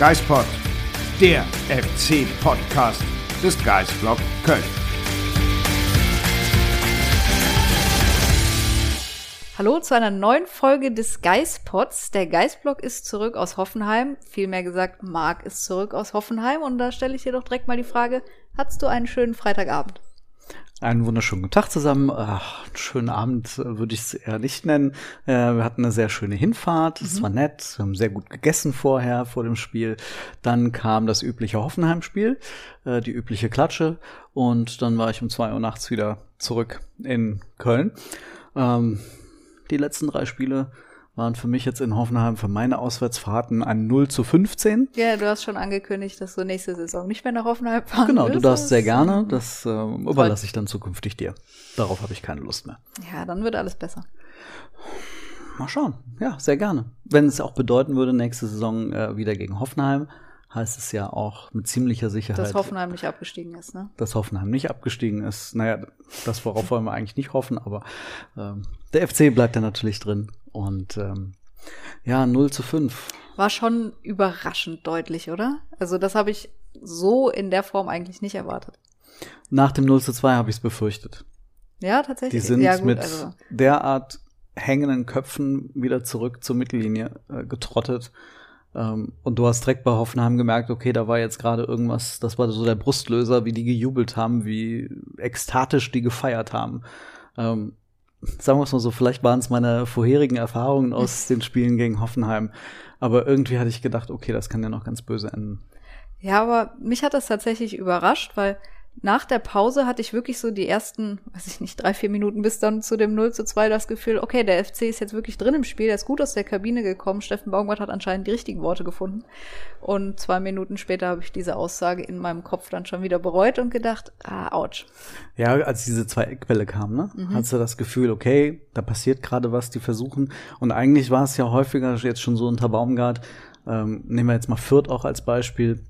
Geispod, der FC-Podcast des Geisblog Köln. Hallo zu einer neuen Folge des Geistpods. Der Geistblog ist zurück aus Hoffenheim. Vielmehr gesagt, Marc ist zurück aus Hoffenheim. Und da stelle ich dir doch direkt mal die Frage, hattest du einen schönen Freitagabend? Einen wunderschönen guten Tag zusammen. Ach, einen schönen Abend äh, würde ich es eher nicht nennen. Äh, wir hatten eine sehr schöne Hinfahrt. Es war nett. Wir haben sehr gut gegessen vorher, vor dem Spiel. Dann kam das übliche Hoffenheim-Spiel, äh, die übliche Klatsche. Und dann war ich um zwei Uhr nachts wieder zurück in Köln. Ähm, die letzten drei Spiele waren für mich jetzt in Hoffenheim für meine Auswärtsfahrten ein 0 zu 15. Ja, du hast schon angekündigt, dass du nächste Saison nicht mehr nach Hoffenheim fahren Genau, du darfst sehr gerne. Das äh, überlasse ich dann zukünftig dir. Darauf habe ich keine Lust mehr. Ja, dann wird alles besser. Mal schauen. Ja, sehr gerne. Wenn es auch bedeuten würde, nächste Saison äh, wieder gegen Hoffenheim, heißt es ja auch mit ziemlicher Sicherheit, Dass Hoffenheim nicht abgestiegen ist, ne? dass Hoffenheim nicht abgestiegen ist. Naja, das worauf wollen wir eigentlich nicht hoffen, aber ähm, der FC bleibt da natürlich drin. Und ähm, ja, 0 zu 5. War schon überraschend deutlich, oder? Also das habe ich so in der Form eigentlich nicht erwartet. Nach dem 0 zu 2 habe ich es befürchtet. Ja, tatsächlich. Die sind ja, gut, mit also, derart hängenden Köpfen wieder zurück zur Mittellinie äh, getrottet. Ähm, und du hast direkt bei Hoffenheim gemerkt, okay, da war jetzt gerade irgendwas, das war so der Brustlöser, wie die gejubelt haben, wie ekstatisch die gefeiert haben. Ähm, sagen wir es mal so, vielleicht waren es meine vorherigen Erfahrungen aus den Spielen gegen Hoffenheim. Aber irgendwie hatte ich gedacht, okay, das kann ja noch ganz böse enden. Ja, aber mich hat das tatsächlich überrascht, weil nach der Pause hatte ich wirklich so die ersten, weiß ich nicht, drei, vier Minuten bis dann zu dem 0 zu 2 das Gefühl, okay, der FC ist jetzt wirklich drin im Spiel, der ist gut aus der Kabine gekommen. Steffen Baumgart hat anscheinend die richtigen Worte gefunden. Und zwei Minuten später habe ich diese Aussage in meinem Kopf dann schon wieder bereut und gedacht, ah, ouch. Ja, als diese zwei Eckbälle kamen, ne, Mhm. hast du das Gefühl, okay, da passiert gerade was, die versuchen. Und eigentlich war es ja häufiger jetzt schon so unter Baumgart. Ähm, nehmen wir jetzt mal Fürth auch als Beispiel.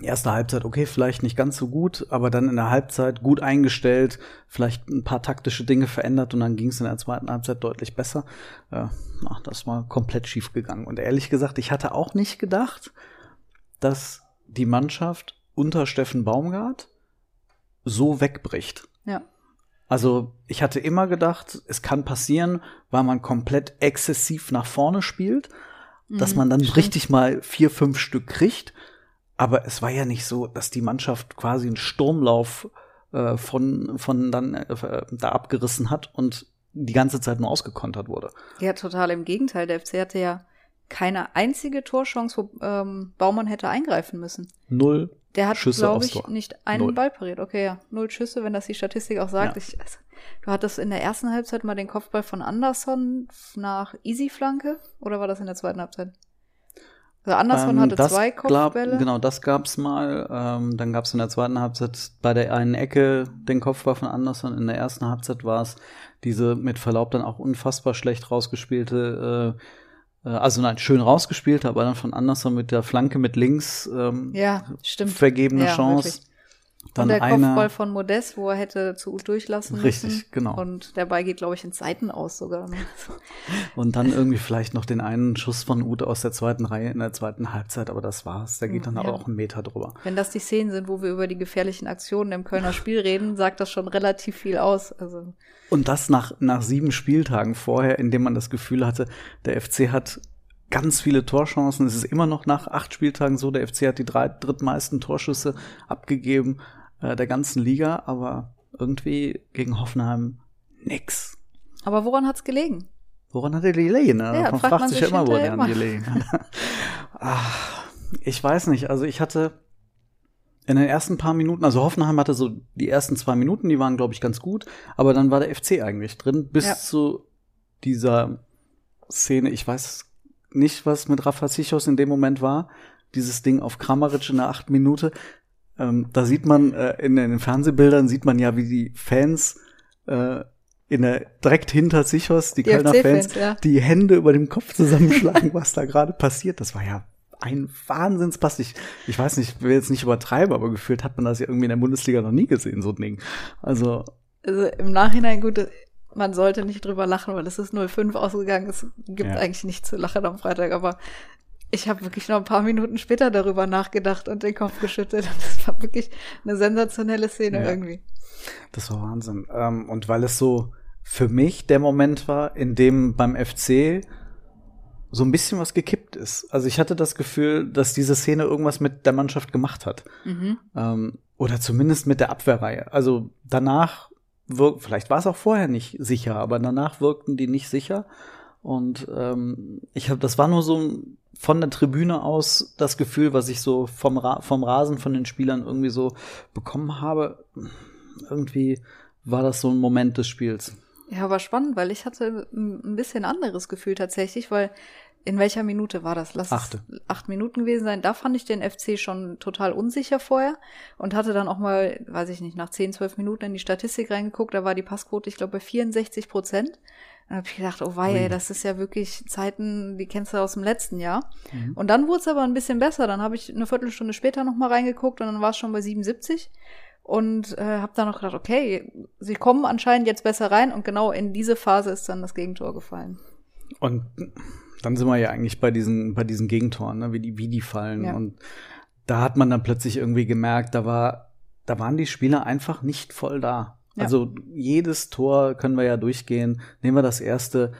Erste Halbzeit, okay, vielleicht nicht ganz so gut, aber dann in der Halbzeit gut eingestellt, vielleicht ein paar taktische Dinge verändert und dann ging es in der zweiten Halbzeit deutlich besser. Äh, na, das war komplett schief gegangen. Und ehrlich gesagt, ich hatte auch nicht gedacht, dass die Mannschaft unter Steffen Baumgart so wegbricht. Ja. Also ich hatte immer gedacht, es kann passieren, weil man komplett exzessiv nach vorne spielt, dass man dann richtig mal vier, fünf Stück kriegt. Aber es war ja nicht so, dass die Mannschaft quasi einen Sturmlauf äh, von, von dann äh, da abgerissen hat und die ganze Zeit nur ausgekontert wurde. Ja, total im Gegenteil. Der FC hatte ja keine einzige Torchance, wo ähm, Baumann hätte eingreifen müssen. Null Der hat, glaube ich, Tor. nicht einen Null. Ball pariert. Okay, ja. Null Schüsse, wenn das die Statistik auch sagt. Ja. Ich, also, du hattest in der ersten Halbzeit mal den Kopfball von Anderson nach Easy-Flanke oder war das in der zweiten Halbzeit? Also Anderson Ähm, hatte das zwei glaub- Kopfbälle. genau, das gab's mal. Ähm, dann gab's in der zweiten Halbzeit bei der einen Ecke den Kopfball von Anderson. In der ersten Halbzeit war es diese mit Verlaub dann auch unfassbar schlecht rausgespielte, äh, äh, also nein, schön rausgespielte, aber dann von Anderson mit der Flanke mit links ähm, Ja, stimmt. vergebene Ja, Chance. wirklich. Dann und der einer, Kopfball von Modest, wo er hätte zu durchlassen Richtig, müssen. genau. Und der Ball geht, glaube ich, in Seiten aus sogar. ne? Und dann irgendwie vielleicht noch den einen Schuss von Ute aus der zweiten Reihe in der zweiten Halbzeit, aber das war's. Der geht dann Ja. aber auch einen Meter drüber. Wenn das die Szenen sind, wo wir über die gefährlichen Aktionen im Kölner Spiel reden, sagt das schon relativ viel aus. Also Und das nach, nach sieben Spieltagen vorher, in dem man das Gefühl hatte, der FC hat ganz viele Torchancen. Es ist immer noch nach acht Spieltagen so, der FC hat die drei, drittmeisten Torschüsse abgegeben äh, der ganzen Liga, aber irgendwie gegen Hoffenheim nix. Aber woran hat's gelegen? Woran hat er gelegen? Ne? Ja, man fragt fragt man sich sich ja immer, woran er gelegen hat. Ach, ich weiß nicht, also ich hatte in den ersten paar Minuten, also Hoffenheim hatte so die ersten zwei Minuten, die waren, glaube ich, ganz gut, aber dann war der FC eigentlich drin, bis Ja. zu dieser Szene, ich weiß nicht, was mit Rafa Sichos in dem Moment war, dieses Ding auf Kramaric in der achten Minute. Ähm, da sieht man, äh, in den Fernsehbildern sieht man ja, wie die Fans äh, in der, direkt hinter Sichos, die, Die Kölner Fans, ja. die Hände über dem Kopf zusammenschlagen, was da gerade passiert. Das war ja ein Wahnsinnspass. Ich, ich weiß nicht, ich will jetzt nicht übertreiben, aber gefühlt hat man das ja irgendwie in der Bundesliga noch nie gesehen, so ein Ding. Also, Also im Nachhinein gut, man sollte nicht drüber lachen, weil es ist 0-5 ausgegangen. Es gibt Ja. eigentlich nichts zu lachen am Freitag, aber ich habe wirklich noch ein paar Minuten später darüber nachgedacht und den Kopf geschüttelt. Und das war wirklich eine sensationelle Szene Ja. irgendwie. das war Wahnsinn. Ähm, und weil es so für mich der Moment war, in dem beim FC so ein bisschen was gekippt ist. Also ich hatte das Gefühl, dass diese Szene irgendwas mit der Mannschaft gemacht hat. Mhm. Ähm, oder zumindest mit der Abwehrreihe. Also danach wirkt, vielleicht war es auch vorher nicht sicher, aber danach wirkten die nicht sicher. Und ähm, ich habe, das war nur so von der Tribüne aus das Gefühl, was ich so vom, Ra vom Rasen von den Spielern irgendwie so bekommen habe. Irgendwie war das so ein Moment des Spiels. Ja, aber spannend, weil ich hatte ein bisschen anderes Gefühl tatsächlich, weil in welcher Minute war das? Lass Achte. es acht Minuten gewesen sein. Da fand ich den FC schon total unsicher vorher und hatte dann auch mal, weiß ich nicht, nach 10, 12 Minuten in die Statistik reingeguckt. Da war die Passquote, ich glaube, bei 64 Prozent. Dann habe ich gedacht, oh wei, das ist ja wirklich Zeiten, die kennst du aus dem letzten Jahr. Und dann wurde es aber ein bisschen besser. Dann habe ich eine Viertelstunde später noch mal reingeguckt und dann war es schon bei 77 und äh, habe dann noch gedacht, okay, sie kommen anscheinend jetzt besser rein und genau in diese Phase ist dann das Gegentor gefallen. Und dann sind wir ja eigentlich bei diesen, bei diesen Gegentoren, ne, wie die, wie die fallen. Ja. Und da hat man dann plötzlich irgendwie gemerkt, da war, da waren die Spieler einfach nicht voll da. Ja. Also jedes Tor können wir ja durchgehen. Nehmen wir das erste.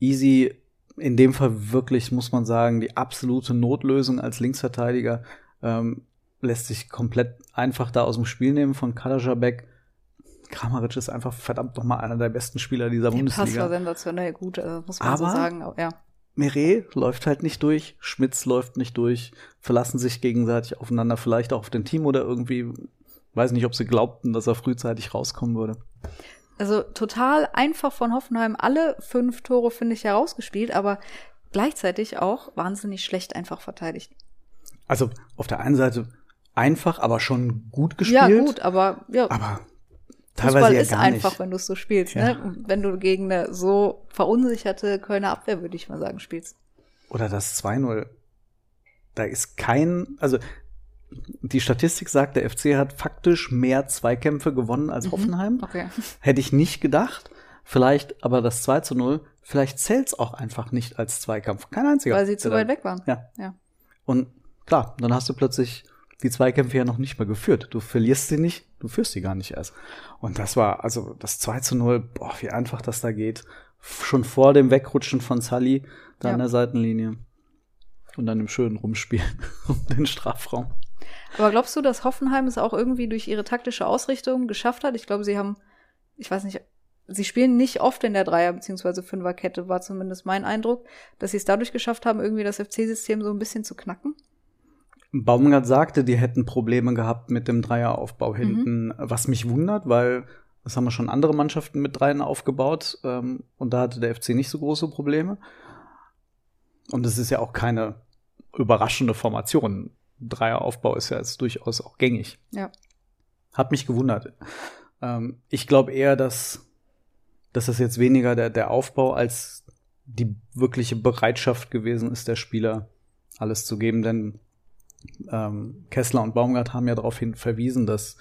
Easy, in dem Fall wirklich, muss man sagen, die absolute Notlösung als Linksverteidiger. Ähm, lässt sich komplett einfach da aus dem Spiel nehmen von Kalajabek. Kramaric ist einfach verdammt noch mal einer der besten Spieler dieser Der Pass Bundesliga. war sensationell gut, also muss man so Aber- sagen. Aber, ja. Meret läuft halt nicht durch, Schmitz läuft nicht durch, verlassen sich gegenseitig aufeinander, vielleicht auch auf den Team oder irgendwie, weiß nicht, ob sie glaubten, dass er frühzeitig rauskommen würde. Also total einfach von Hoffenheim alle fünf Tore, finde ich, herausgespielt, aber gleichzeitig auch wahnsinnig schlecht einfach verteidigt. Also auf der einen Seite einfach, aber schon gut gespielt. Ja, gut, aber ja, Aber Fußball teilweise ja ist einfach, nicht. wenn du es so spielst. Ja. Ne? Wenn du gegen eine so verunsicherte Kölner Abwehr, würde ich mal sagen, spielst. Oder das 2-0. Da ist kein, also die Statistik sagt, der FC hat faktisch mehr Zweikämpfe gewonnen als Hoffenheim. Mhm. Okay. Hätte ich nicht gedacht. Vielleicht aber das 2 zu 0, vielleicht zählt's auch einfach nicht als Zweikampf. Kein einziger. Weil sie zu weit weg waren. Ja. Ja. Und klar, dann hast du plötzlich die Zweikämpfe ja noch nicht mehr geführt. Du verlierst sie nicht, du führst sie gar nicht erst. Und das war, also das 2 zu 0, boah, wie einfach das da geht. Schon vor dem Wegrutschen von Sully, da Ja. an der Seitenlinie. Und dann im schönen Rumspielen um den Strafraum. Aber glaubst du, dass Hoffenheim es auch irgendwie durch ihre taktische Ausrichtung geschafft hat? Ich glaube, sie haben, ich weiß nicht, sie spielen nicht oft in der Dreier- bzw. Fünferkette, war zumindest mein Eindruck, dass sie es dadurch geschafft haben, irgendwie das FC-System so ein bisschen zu knacken. Baumgart sagte, die hätten Probleme gehabt mit dem Dreieraufbau hinten, was mich wundert, weil das haben wir schon andere Mannschaften mit Dreien aufgebaut ähm, und da hatte der FC nicht so große Probleme. Und es ist ja auch keine überraschende Formation. Dreieraufbau ist ja jetzt durchaus auch gängig. Ja. Hat mich gewundert. Ähm, ich glaube eher, dass, dass das jetzt weniger der, der Aufbau als die wirkliche Bereitschaft gewesen ist, der Spieler alles zu geben, denn ähm, Kessler und Baumgart haben ja darauf hin verwiesen, dass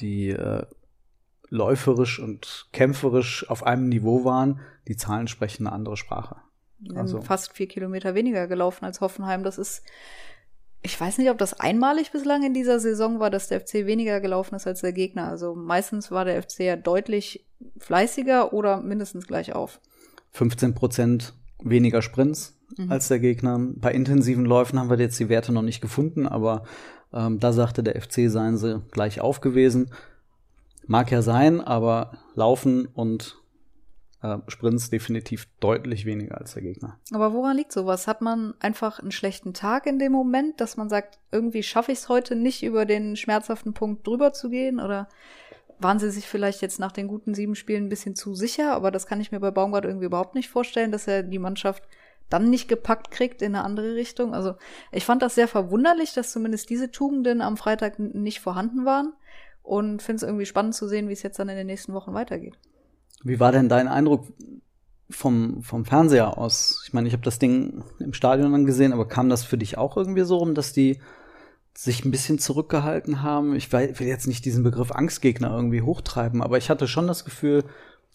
die äh, läuferisch und kämpferisch auf einem Niveau waren. Die Zahlen sprechen eine andere Sprache. Also- fast vier Kilometer weniger gelaufen als Hoffenheim. Das ist, ich weiß nicht, ob das einmalig bislang in dieser Saison war, dass der FC weniger gelaufen ist als der Gegner. Also meistens war der FC ja deutlich fleißiger oder mindestens gleich auf. 15 Prozent weniger Sprints als der Gegner. Bei intensiven Läufen haben wir jetzt die Werte noch nicht gefunden, aber ähm, da sagte der FC, seien sie gleich auf gewesen. Mag ja sein, aber Laufen und äh, Sprints definitiv deutlich weniger als der Gegner. Aber woran liegt sowas? Hat man einfach einen schlechten Tag in dem Moment, dass man sagt, irgendwie schaffe ich es heute nicht, über den schmerzhaften Punkt drüber zu gehen? Oder waren sie sich vielleicht jetzt nach den guten sieben Spielen ein bisschen zu sicher? Aber das kann ich mir bei Baumgart irgendwie überhaupt nicht vorstellen, dass er die Mannschaft dann nicht gepackt kriegt in eine andere Richtung. Also ich fand das sehr verwunderlich, dass zumindest diese Tugenden am Freitag nicht vorhanden waren und finde es irgendwie spannend zu sehen, wie es jetzt dann in den nächsten Wochen weitergeht. Wie war denn dein Eindruck vom, vom Fernseher aus? Ich meine, ich habe das Ding im Stadion dann gesehen, aber kam das für dich auch irgendwie so rum, dass die sich ein bisschen zurückgehalten haben? Ich will jetzt nicht diesen Begriff Angstgegner irgendwie hochtreiben, aber ich hatte schon das Gefühl,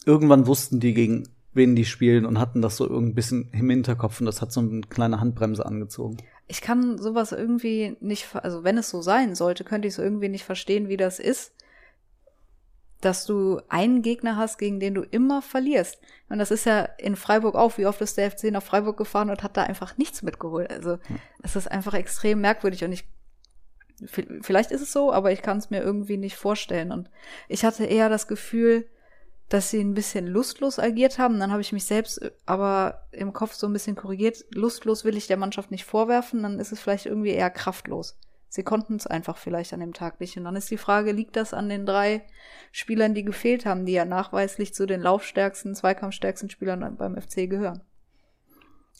irgendwann wussten die gegen wen die spielen und hatten das so ein bisschen im Hinterkopf und das hat so eine kleine Handbremse angezogen. Ich kann sowas irgendwie nicht, also wenn es so sein sollte, könnte ich es irgendwie nicht verstehen, wie das ist, dass du einen Gegner hast, gegen den du immer verlierst. Und das ist ja in Freiburg auch. Wie oft ist der FC nach Freiburg gefahren und hat da einfach nichts mitgeholt? Also, es ist einfach extrem merkwürdig und ich, vielleicht ist es so, aber ich kann es mir irgendwie nicht vorstellen. Und ich hatte eher das Gefühl, dass sie ein bisschen lustlos agiert haben. Dann habe ich mich selbst äh, aber im Kopf so ein bisschen korrigiert. Lustlos will ich der Mannschaft nicht vorwerfen, dann ist es vielleicht irgendwie eher kraftlos. Sie konnten es einfach vielleicht an dem Tag nicht. Und dann ist die Frage, liegt das an den drei Spielern, die gefehlt haben, die ja nachweislich zu den laufstärksten, zweikampfstärksten Spielern beim FC gehören?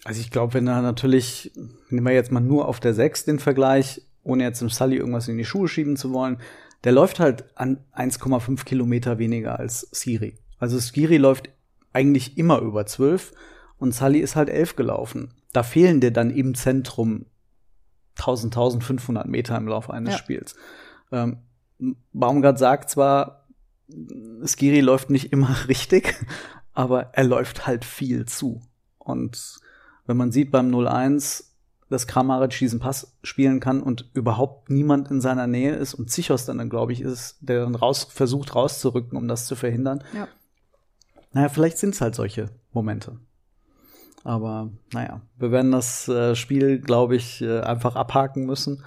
Also ich glaube, wenn da natürlich, nehmen wir jetzt mal nur auf der 6 den Vergleich, ohne jetzt im Sully irgendwas in die Schuhe schieben zu wollen, der läuft halt an 1,5 Kilometer weniger als Siri. Also Skiri läuft eigentlich immer über 12 und Sully ist halt 11 gelaufen. Da fehlen dir dann im Zentrum 1000, 1500 Meter im Laufe eines ja. Spiels. Ähm, Baumgart sagt zwar, Skiri läuft nicht immer richtig, aber er läuft halt viel zu. Und wenn man sieht beim 0-1, dass Kramaric diesen Pass spielen kann und überhaupt niemand in seiner Nähe ist und Zichos dann, glaube ich, ist, der dann raus, versucht rauszurücken, um das zu verhindern, ja. Naja, vielleicht sind es halt solche Momente. Aber naja, wir werden das äh, Spiel, glaube ich, äh, einfach abhaken müssen.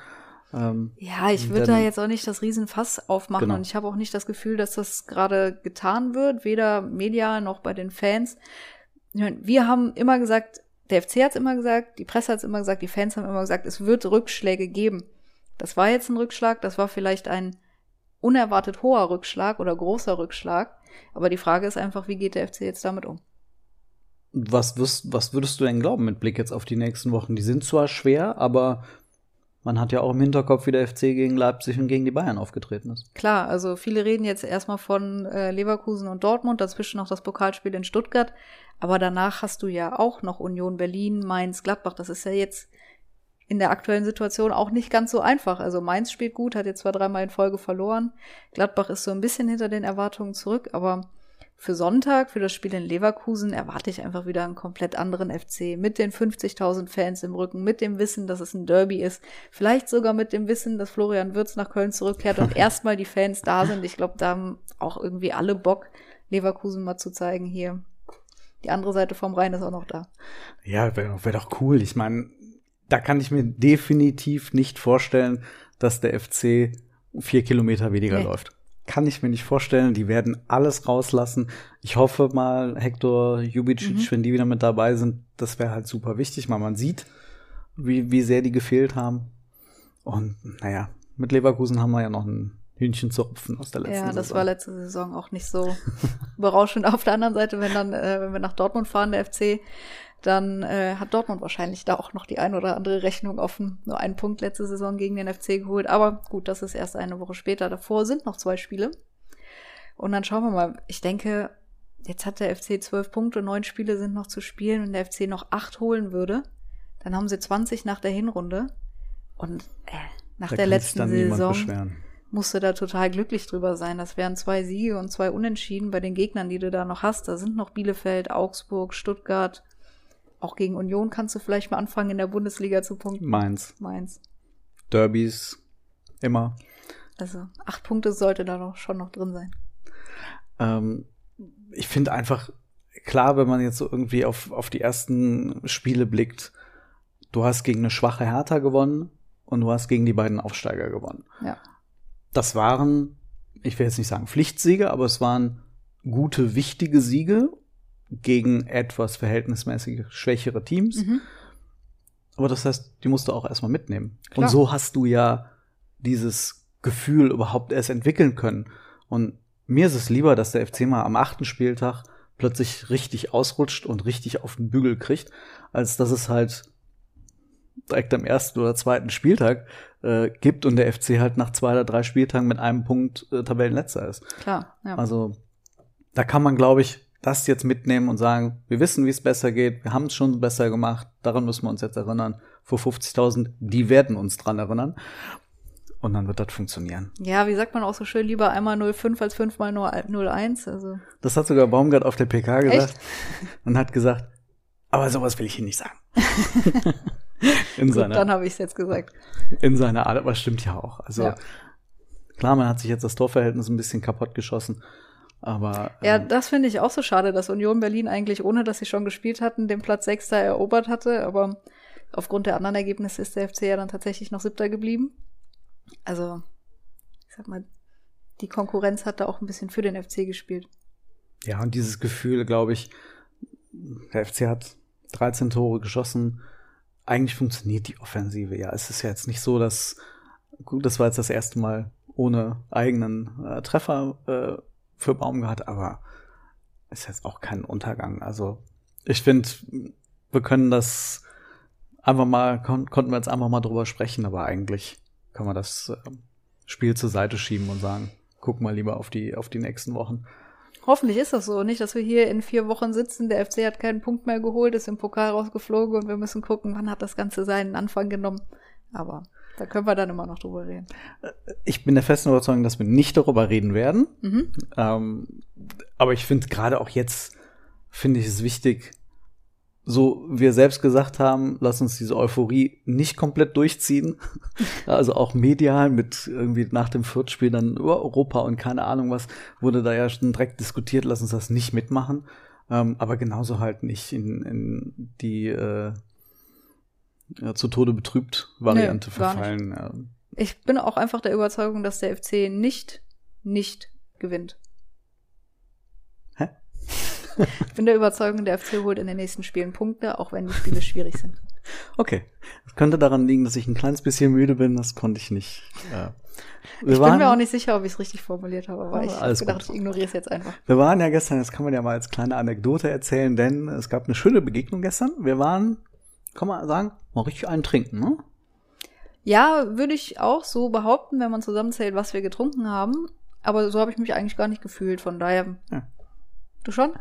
Ähm, ja, ich würde da jetzt auch nicht das Riesenfass aufmachen genau. und ich habe auch nicht das Gefühl, dass das gerade getan wird, weder Media noch bei den Fans. Wir haben immer gesagt, der FC hat es immer gesagt, die Presse hat es immer gesagt, die Fans haben immer gesagt, es wird Rückschläge geben. Das war jetzt ein Rückschlag, das war vielleicht ein unerwartet hoher Rückschlag oder großer Rückschlag. Aber die Frage ist einfach, wie geht der FC jetzt damit um? Was, wirst, was würdest du denn glauben mit Blick jetzt auf die nächsten Wochen? Die sind zwar schwer, aber man hat ja auch im Hinterkopf, wie der FC gegen Leipzig und gegen die Bayern aufgetreten ist. Klar, also viele reden jetzt erstmal von äh, Leverkusen und Dortmund, dazwischen noch das Pokalspiel in Stuttgart. Aber danach hast du ja auch noch Union Berlin, Mainz, Gladbach. Das ist ja jetzt in der aktuellen Situation auch nicht ganz so einfach. Also Mainz spielt gut, hat jetzt zwar dreimal in Folge verloren. Gladbach ist so ein bisschen hinter den Erwartungen zurück, aber für Sonntag, für das Spiel in Leverkusen, erwarte ich einfach wieder einen komplett anderen FC mit den 50.000 Fans im Rücken, mit dem Wissen, dass es ein Derby ist, vielleicht sogar mit dem Wissen, dass Florian Wirtz nach Köln zurückkehrt und erstmal die Fans da sind. Ich glaube, da haben auch irgendwie alle Bock, Leverkusen mal zu zeigen hier. Die andere Seite vom Rhein ist auch noch da. Ja, wäre wär doch cool. Ich meine, da kann ich mir definitiv nicht vorstellen, dass der FC vier Kilometer weniger nee. läuft. Kann ich mir nicht vorstellen. Die werden alles rauslassen. Ich hoffe mal, Hector Jubicic, mhm. wenn die wieder mit dabei sind, das wäre halt super wichtig, weil man sieht, wie, wie sehr die gefehlt haben. Und naja, mit Leverkusen haben wir ja noch ein Hühnchen zu rupfen aus der letzten Saison. Ja, das Saison. war letzte Saison auch nicht so berauschend. Auf der anderen Seite, wenn dann, äh, wenn wir nach Dortmund fahren, der FC, dann äh, hat Dortmund wahrscheinlich da auch noch die ein oder andere Rechnung offen. Nur einen Punkt letzte Saison gegen den FC geholt. Aber gut, das ist erst eine Woche später. Davor sind noch zwei Spiele. Und dann schauen wir mal. Ich denke, jetzt hat der FC zwölf Punkte, neun Spiele sind noch zu spielen. Wenn der FC noch acht holen würde, dann haben sie 20 nach der Hinrunde. Und äh, nach da der letzten Saison musste da total glücklich drüber sein. Das wären zwei Siege und zwei Unentschieden bei den Gegnern, die du da noch hast. Da sind noch Bielefeld, Augsburg, Stuttgart, auch gegen Union kannst du vielleicht mal anfangen, in der Bundesliga zu punkten. Mainz. Mainz. Derbys immer. Also acht Punkte sollte da doch schon noch drin sein. Ähm, ich finde einfach klar, wenn man jetzt so irgendwie auf, auf die ersten Spiele blickt, du hast gegen eine schwache Hertha gewonnen und du hast gegen die beiden Aufsteiger gewonnen. Ja. Das waren, ich will jetzt nicht sagen Pflichtsiege, aber es waren gute, wichtige Siege gegen etwas verhältnismäßig schwächere Teams. Mhm. Aber das heißt, die musst du auch erstmal mitnehmen. Klar. Und so hast du ja dieses Gefühl überhaupt erst entwickeln können. Und mir ist es lieber, dass der FC mal am achten Spieltag plötzlich richtig ausrutscht und richtig auf den Bügel kriegt, als dass es halt direkt am ersten oder zweiten Spieltag äh, gibt und der FC halt nach zwei oder drei Spieltagen mit einem Punkt äh, Tabellenletzter ist. Klar, ja. Also da kann man, glaube ich, das jetzt mitnehmen und sagen, wir wissen, wie es besser geht, wir haben es schon besser gemacht, daran müssen wir uns jetzt erinnern. Vor 50.000, die werden uns dran erinnern. Und dann wird das funktionieren. ja, wie sagt man auch so schön, lieber einmal 05 als fünfmal nur 01. Also, Das hat sogar Baumgart auf der PK gesagt Echt? und hat gesagt, aber sowas will ich hier nicht sagen. in, gut, dann seiner, habe ich es jetzt gesagt. in seiner Art, aber stimmt ja auch. Also Ja. klar, man hat sich jetzt das Torverhältnis ein bisschen kaputt geschossen, aber Ja, ähm, das finde ich auch so schade, dass Union Berlin eigentlich, ohne dass sie schon gespielt hatten, den Platz Sechster erobert hatte. Aber aufgrund der anderen Ergebnisse ist der FC ja dann tatsächlich noch Siebter geblieben. Also, ich sag mal, die Konkurrenz hat da auch ein bisschen für den FC gespielt. Ja, und dieses Gefühl, glaube ich, der FC hat 13 Tore geschossen. Eigentlich funktioniert die Offensive. Ja, es ist ja jetzt nicht so, dass, gut, das war jetzt das erste Mal ohne eigenen äh, Treffer äh, für Baumgart, aber ist jetzt auch kein Untergang. Also, ich finde, wir können das einfach mal, kon konnten wir jetzt einfach mal drüber sprechen, aber eigentlich kann man das äh, Spiel zur Seite schieben und sagen, guck mal lieber auf die, auf die nächsten Wochen. Hoffentlich ist das so. Nicht, dass wir hier in vier Wochen sitzen, der FC hat keinen Punkt mehr geholt, ist im Pokal rausgeflogen und wir müssen gucken, wann hat das Ganze seinen Anfang genommen. Aber da können wir dann immer noch drüber reden. Ich bin der festen Überzeugung, dass wir nicht darüber reden werden. Mhm. Ähm, aber ich finde gerade auch jetzt, finde ich es wichtig, so wir selbst gesagt haben, lass uns diese Euphorie nicht komplett durchziehen. Also auch medial mit irgendwie nach dem Viertspiel dann über Europa und keine Ahnung was, wurde da ja schon direkt diskutiert, lass uns das nicht mitmachen. Ähm, aber genauso halt nicht in, in die äh, ja, zu Tode betrübt Variante Nee, verfallen. Ja. Ich bin auch einfach der Überzeugung, dass der FC nicht, nicht gewinnt. Hä? Ich bin der Überzeugung, der FC holt in den nächsten Spielen Punkte, auch wenn die Spiele schwierig sind. Okay. Das könnte daran liegen, dass ich ein kleines bisschen müde bin. Das konnte ich nicht. Äh, wir, Ich waren, bin mir auch nicht sicher, ob ich es richtig formuliert habe, aber Ah, ich habe alles gedacht, gut. ich ignoriere es jetzt einfach. wir waren ja gestern, das kann man ja mal als kleine Anekdote erzählen, denn es gab eine schöne Begegnung gestern. Wir waren, kann man sagen, mal richtig einen trinken, ne? Ja, würde ich auch so behaupten, wenn man zusammenzählt, was wir getrunken haben. Aber so habe ich mich eigentlich gar nicht gefühlt. Von daher. Ja. Du schon?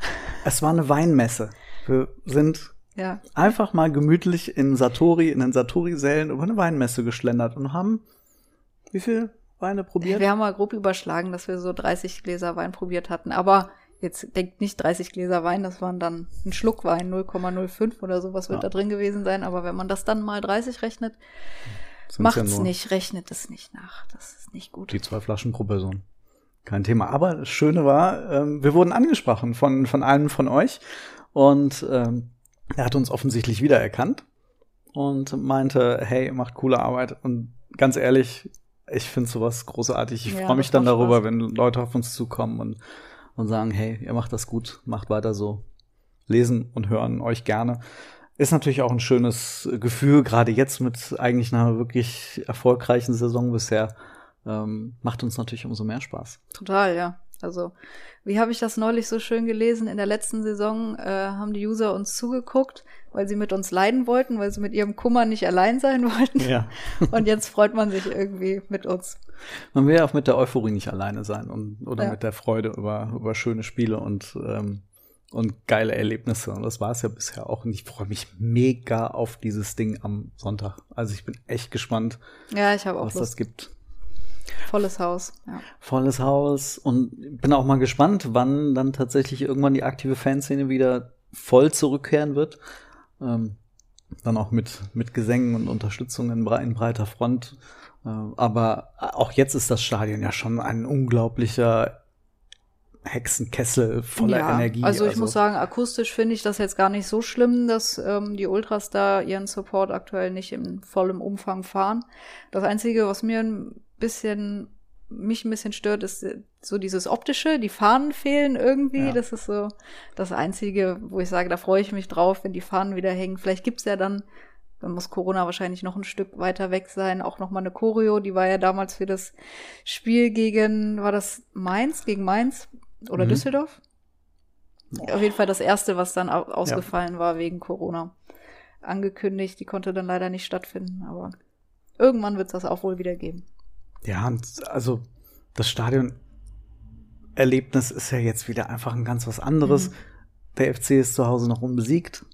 Es war eine Weinmesse. Wir sind Ja. einfach mal gemütlich in Satori, in den Satori-Sälen über eine Weinmesse geschlendert und haben wie viel Weine probiert? Wir haben mal grob überschlagen, dass wir so 30 Gläser Wein probiert hatten. Aber jetzt denkt nicht 30 Gläser Wein, das waren dann ein Schluck Wein, 0,05 oder sowas wird Ja. da drin gewesen sein. Aber wenn man das dann mal 30 rechnet, Sind's macht's ja nicht, rechnet es nicht nach. Das ist nicht gut. Die zwei Flaschen pro Person. Kein Thema. Aber das Schöne war, ähm, wir wurden angesprochen von, von einem von euch und ähm, er hat uns offensichtlich wiedererkannt und meinte, hey, macht coole Arbeit und ganz ehrlich, ich finde sowas großartig. Ich Ja, freue mich dann macht darüber, Spaß. wenn Leute auf uns zukommen und, und sagen, hey, ihr macht das gut, macht weiter so. Lesen und hören euch gerne. Ist natürlich auch ein schönes Gefühl, gerade jetzt mit eigentlich einer wirklich erfolgreichen Saison bisher. Ähm, macht uns natürlich umso mehr Spaß. Total, ja. Also, wie habe ich das neulich so schön gelesen? In der letzten Saison äh, haben die User uns zugeguckt, weil sie mit uns leiden wollten, weil sie mit ihrem Kummer nicht allein sein wollten. Ja. Und jetzt freut man sich irgendwie mit uns. Man will ja auch mit der Euphorie nicht alleine sein und, oder Ja. mit der Freude über, über schöne Spiele und, ähm, und geile Erlebnisse. Und das war es ja bisher auch. Und ich freue mich mega auf dieses Ding am Sonntag. Also ich bin echt gespannt, Ja, ich habe auch was das Lust. gibt. Volles Haus. Ja. volles Haus und bin auch mal gespannt, wann dann tatsächlich irgendwann die aktive Fanszene wieder voll zurückkehren wird. Ähm, dann auch mit, mit Gesängen und Unterstützung in, in breiter Front. Äh, aber auch jetzt ist das Stadion ja schon ein unglaublicher Hexenkessel voller ja, Energie. Also ich muss sagen, akustisch finde ich das jetzt gar nicht so schlimm, dass ähm, die Ultras da ihren Support aktuell nicht in vollem Umfang fahren. Das Einzige, was mir ein bisschen mich ein bisschen stört, ist so dieses optische, die Fahnen fehlen irgendwie. Ja. Das ist so das Einzige, wo ich sage, da freue ich mich drauf, wenn die Fahnen wieder hängen. Vielleicht gibt's ja dann, dann muss Corona wahrscheinlich noch ein Stück weiter weg sein, auch noch mal eine Choreo. Die war ja damals für das Spiel gegen, war das Mainz, gegen Mainz oder Mhm. Düsseldorf? Auf jeden Fall das erste, was dann au- ausgefallen war wegen Corona. Angekündigt, die konnte dann leider nicht stattfinden, aber irgendwann wird es das auch wohl wieder geben. Ja, und also das Stadionerlebnis ist ja jetzt wieder einfach ein ganz was anderes. Mhm. Der FC ist zu Hause noch unbesiegt.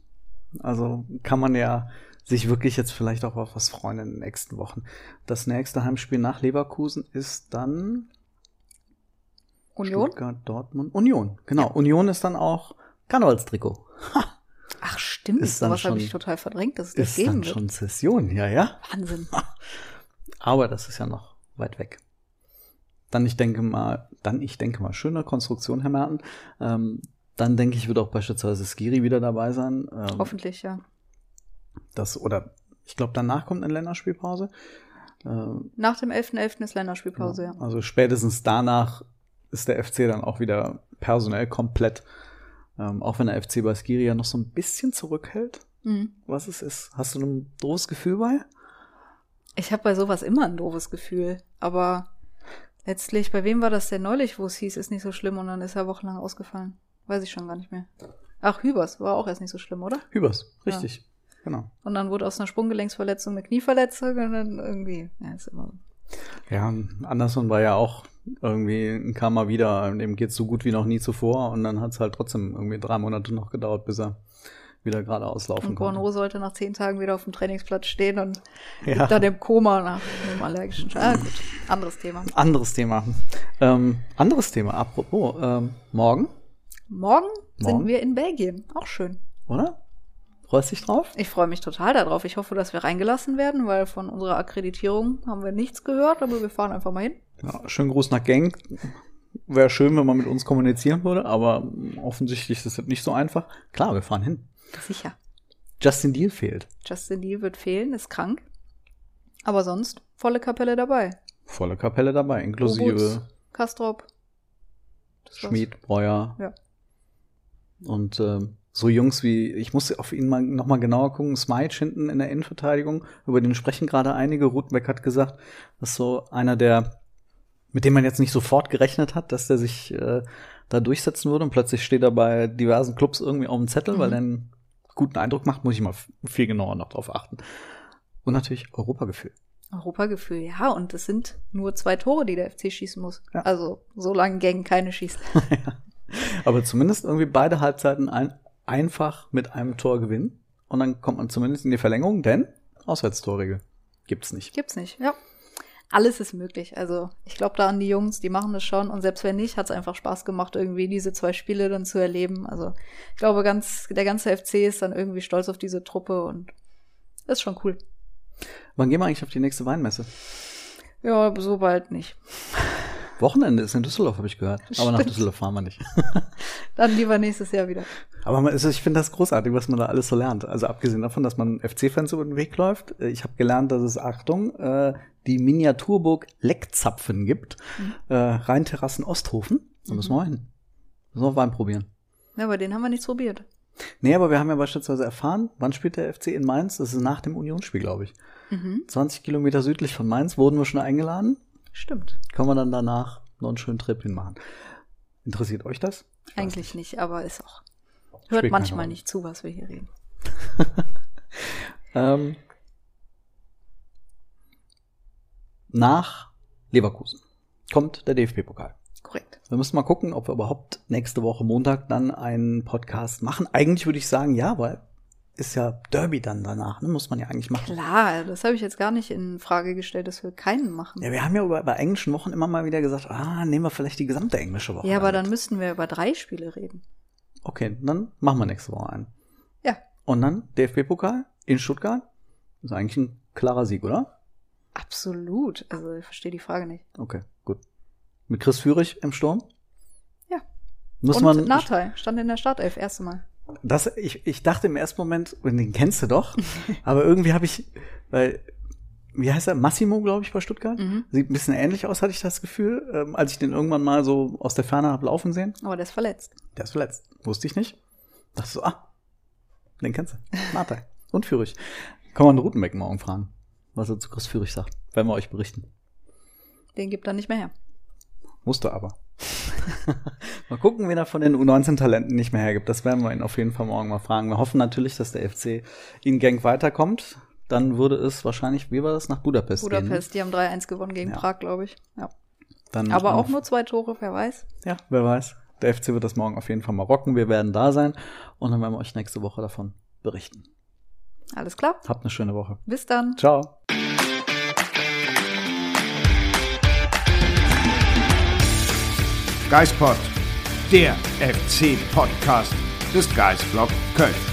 Also kann man ja sich wirklich jetzt vielleicht auch auf was freuen in den nächsten Wochen. Das nächste Heimspiel nach Leverkusen ist dann Union? Stuttgart, Dortmund, Union. Genau, Union ist dann auch Karnevalstrikot. Ach stimmt, Ist dann sowas habe ich total verdrängt, dass es das Ist geben dann wird. schon Session, ja, ja. Wahnsinn. Aber das ist ja noch weit weg. Dann, ich denke mal, dann, ich denke mal, schöne Konstruktion, Herr Merten. Ähm, dann denke ich, wird auch beispielsweise Skiri wieder dabei sein. Ähm, Hoffentlich, ja. Das, oder ich glaube, danach kommt eine Länderspielpause. Ähm, Nach dem 11.11. ist Länderspielpause, ja. Also spätestens danach ist der FC dann auch wieder personell komplett. Ähm, auch wenn der FC bei Skiri ja noch so ein bisschen zurückhält, Mhm. was es ist. Hast du ein doofes Gefühl bei? Ich habe bei sowas immer ein doofes Gefühl, aber letztlich, bei wem war das denn neulich, wo es hieß, ist nicht so schlimm und dann ist er wochenlang ausgefallen? Weiß ich schon gar nicht mehr. Ach, Hübers war auch erst nicht so schlimm, oder? Hübers, richtig. Genau. Und dann wurde aus einer Sprunggelenksverletzung eine Knieverletzung und dann irgendwie, ja, ist immer so. Ja, Anderson war ja auch irgendwie, kam mal wieder, dem geht's so gut wie noch nie zuvor und dann hat's halt trotzdem irgendwie drei Monate noch gedauert, bis er wieder gerade auslaufen Und konnte. Sollte nach zehn Tagen wieder auf dem Trainingsplatz stehen und Ja. dann im Koma nach einem allergischen Schock. Ah, gut, anderes Thema. Anderes Thema. Ähm, anderes Thema, apropos, ähm, morgen, Morgen, sind wir in Belgien. Auch schön. oder? Freust dich drauf? Ich freue mich total darauf. Ich hoffe, dass wir reingelassen werden, weil von unserer Akkreditierung haben wir nichts gehört, aber wir fahren einfach mal hin. Ja, schönen Gruß nach Genk. Wäre schön, wenn man mit uns kommunizieren würde, aber offensichtlich ist das nicht so einfach. Klar, wir fahren hin. Sicher. Justin Deal fehlt. Justin Deal wird fehlen, ist krank. Aber sonst volle Kapelle dabei. Volle Kapelle dabei, inklusive Obutz, Kastrop. Schmied, Breuer. Ja. Und ähm, so Jungs wie, ich muss auf ihn mal noch mal genauer gucken, Smice hinten in der Innenverteidigung, über den sprechen gerade einige. Rutenbeck hat gesagt, das ist so einer der, mit dem man jetzt nicht sofort gerechnet hat, dass der sich äh, da durchsetzen würde. Und plötzlich steht er bei diversen Clubs irgendwie auf dem Zettel, weil Mhm. er einen guten Eindruck macht, muss ich mal viel genauer noch drauf achten. Und natürlich Europagefühl. Europagefühl, ja. Und es sind nur zwei Tore, die der FC schießen muss. Ja. Also, so lange Gang keine schießt. Aber zumindest irgendwie beide Halbzeiten ein, einfach mit einem Tor gewinnen. Und dann kommt man zumindest in die Verlängerung, denn Auswärtstorregel gibt's nicht. Gibt's nicht, ja. Alles ist möglich. Also, ich glaube da an die Jungs, die machen das schon. Und selbst wenn nicht, hat's einfach Spaß gemacht, irgendwie diese zwei Spiele dann zu erleben. Also, ich glaube, ganz, der ganze FC ist dann irgendwie stolz auf diese Truppe und ist schon cool. Wann gehen wir eigentlich auf die nächste Weinmesse? Ja, so bald nicht. Wochenende ist in Düsseldorf, habe ich gehört. Aber nach. Düsseldorf fahren wir nicht. Dann lieber nächstes Jahr wieder. Aber man, also ich finde das großartig, was man da alles so lernt. Also abgesehen davon, dass man FC-Fans über den Weg läuft. äh, Ich habe gelernt, dass es, Achtung, äh, die Miniaturburg Leckzapfen gibt. Äh, Rheinterrassen Osthofen. Da müssen wir mal hin. Müssen wir Wein probieren. Ja, aber den haben wir nicht probiert. Nee, aber wir haben ja beispielsweise erfahren, wann spielt der FC in Mainz? Das ist nach dem Unionsspiel, glaube ich. Mhm. 20 Kilometer südlich von Mainz wurden wir schon eingeladen. Stimmt. Können wir dann danach noch einen schönen Trip hinmachen. Interessiert euch das? Ich Eigentlich nicht, aber ist auch. Hört keine manchmal nicht zu, was wir hier reden. Ähm, nach Leverkusen kommt der DFB-Pokal. Korrekt. Wir müssen mal gucken, ob wir überhaupt nächste Woche Montag dann einen Podcast machen. Eigentlich würde ich sagen, ja, weil ist ja Derby dann danach, ne? muss man ja eigentlich machen. Klar, das habe ich jetzt gar nicht in Frage gestellt, dass wir keinen machen. Ja, wir haben ja bei, bei englischen Wochen immer mal wieder gesagt, ah, nehmen wir vielleicht die gesamte englische Woche. Ja, aber damit. dann müssten wir über drei Spiele reden. Okay, dann machen wir nächste Woche einen. Ja, Und dann DFB-Pokal in Stuttgart. ist eigentlich ein klarer Sieg, oder? absolut. Also ich verstehe die Frage nicht. Okay, gut. Mit Chris Führig im Sturm? Ja. Muss Und man. Natei stand in der Startelf, erste Mal. Das, ich, ich dachte im ersten Moment, den kennst du doch, aber irgendwie habe ich, weil wie heißt er? Massimo, glaube ich, bei Stuttgart. Mhm. Sieht ein bisschen ähnlich aus, hatte ich das Gefühl, ähm, als ich den irgendwann mal so aus der Ferne habe laufen sehen. Aber der ist verletzt. Der ist verletzt. Wusste ich nicht. Dachte so, ah, den kennst du. Martha. Und Führig. Kann man Rutenbeck morgen fragen, was er zu Chris Führig sagt. Werden wir euch berichten. Den gibt er nicht mehr her. Musste aber. mal gucken, wen er von den U19-Talenten nicht mehr hergibt. Das werden wir ihn auf jeden Fall morgen mal fragen. Wir hoffen natürlich, dass der FC in Genk weiterkommt. Dann würde es wahrscheinlich, wie war das, nach Budapest, gehen. ne? Budapest, die haben 3-1 gewonnen gegen Ja. Prag, glaube ich. Ja. Dann Aber auch nur zwei Tore, wer weiß. Ja, wer weiß. Der FC wird das morgen auf jeden Fall mal rocken. Wir werden da sein und dann werden wir euch nächste Woche davon berichten. Alles klar. Habt eine schöne Woche. Bis dann. Ciao. Geispod, der FC-Podcast des Geisblog Köln.